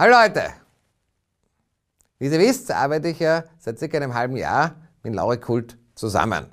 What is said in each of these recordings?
Hallo Leute! Wie ihr wisst, arbeite ich ja seit circa einem halben Jahr mit Lauri Kult zusammen.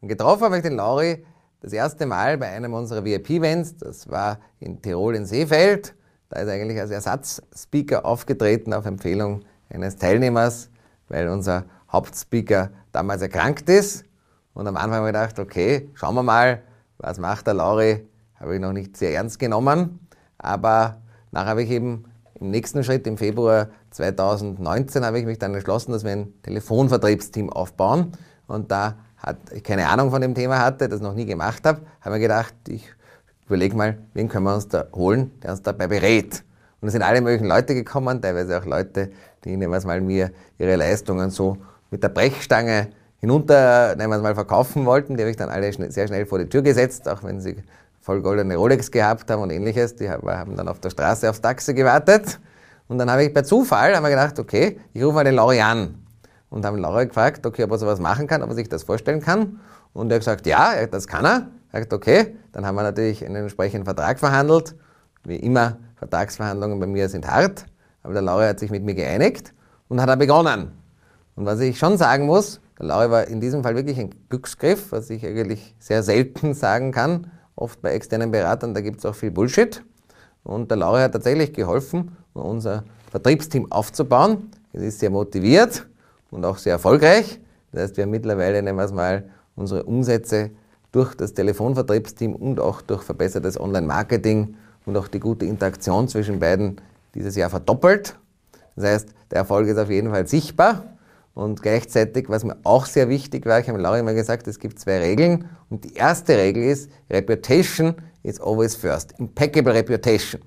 Und getroffen habe ich den Lauri das erste Mal bei einem unserer VIP-Events. Das war in Tirol in Seefeld. Da ist er eigentlich als Ersatzspeaker aufgetreten auf Empfehlung eines Teilnehmers, weil unser Hauptspeaker damals erkrankt ist. Und am Anfang habe ich gedacht, okay, schauen wir mal, was macht der Lauri? Habe ich noch nicht sehr ernst genommen. Aber nachher habe ich eben im nächsten Schritt, im Februar 2019, habe ich mich dann entschlossen, dass wir ein Telefonvertriebsteam aufbauen. Und da hat, ich keine Ahnung von dem Thema hatte, das noch nie gemacht habe, habe mir gedacht, ich überlege mal, wen können wir uns da holen, der uns dabei berät. Und es sind alle möglichen Leute gekommen, teilweise auch Leute, die nehmen wir mal mir ihre Leistungen so mit der Brechstange hinunter, nehmen wir mal verkaufen wollten. Die habe ich dann alle sehr schnell vor die Tür gesetzt, auch wenn sie voll goldene Rolex gehabt haben und ähnliches. Die haben dann auf der Straße aufs Taxi gewartet. Und dann habe ich bei Zufall wir gedacht, okay, ich rufe mal den Lauri an. Und haben Lauri gefragt, okay, ob er sowas machen kann, ob er sich das vorstellen kann. Und er hat gesagt, ja, das kann er. Er hat gesagt, okay, dann haben wir natürlich einen entsprechenden Vertrag verhandelt. Wie immer, Vertragsverhandlungen bei mir sind hart. Aber der Lauri hat sich mit mir geeinigt und hat er begonnen. Und was ich schon sagen muss, der Lauri war in diesem Fall wirklich ein Glücksgriff, was ich eigentlich sehr selten sagen kann oft bei externen Beratern, da gibt es auch viel Bullshit. Und der Lauri hat tatsächlich geholfen, unser Vertriebsteam aufzubauen. Es ist sehr motiviert und auch sehr erfolgreich. Das heißt, wir haben mittlerweile, nehmen wir es mal, unsere Umsätze durch das Telefonvertriebsteam und auch durch verbessertes Online-Marketing und auch die gute Interaktion zwischen beiden dieses Jahr verdoppelt. Das heißt, der Erfolg ist auf jeden Fall sichtbar. Und gleichzeitig, was mir auch sehr wichtig war, ich habe Laura immer gesagt, es gibt zwei Regeln. Und die erste Regel ist, Reputation is always first. Impeccable Reputation.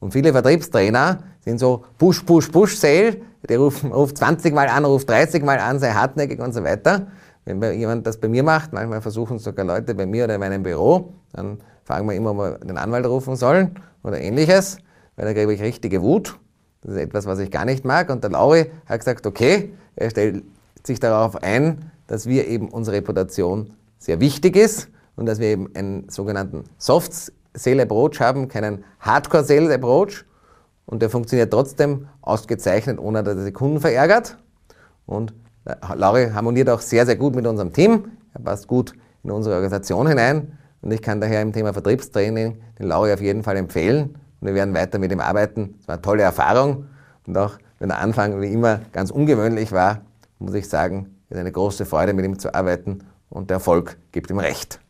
Und viele Vertriebstrainer sind so Push, Push, Push, Sale. Der ruft, ruft 20 Mal an, ruft 30 Mal an, sei hartnäckig und so weiter. Wenn jemand das bei mir macht, manchmal versuchen sogar Leute bei mir oder in meinem Büro, dann fragen wir immer, ob wir den Anwalt rufen sollen oder ähnliches, weil da kriege ich richtige Wut. Das ist etwas, was ich gar nicht mag. Und der Lauri hat gesagt, okay, er stellt sich darauf ein, dass wir eben unsere Reputation sehr wichtig ist und dass wir eben einen sogenannten Soft Sale Approach haben, keinen Hardcore Sales Approach. Und der funktioniert trotzdem ausgezeichnet, ohne dass er die Kunden verärgert. Und Lauri harmoniert auch sehr, sehr gut mit unserem Team. Er passt gut in unsere Organisation hinein. Und ich kann daher im Thema Vertriebstraining den Lauri auf jeden Fall empfehlen. Und wir werden weiter mit ihm arbeiten. Es war eine tolle Erfahrung. Und auch wenn der Anfang wie immer ganz ungewöhnlich war, muss ich sagen, es ist eine große Freude, mit ihm zu arbeiten und der Erfolg gibt ihm recht.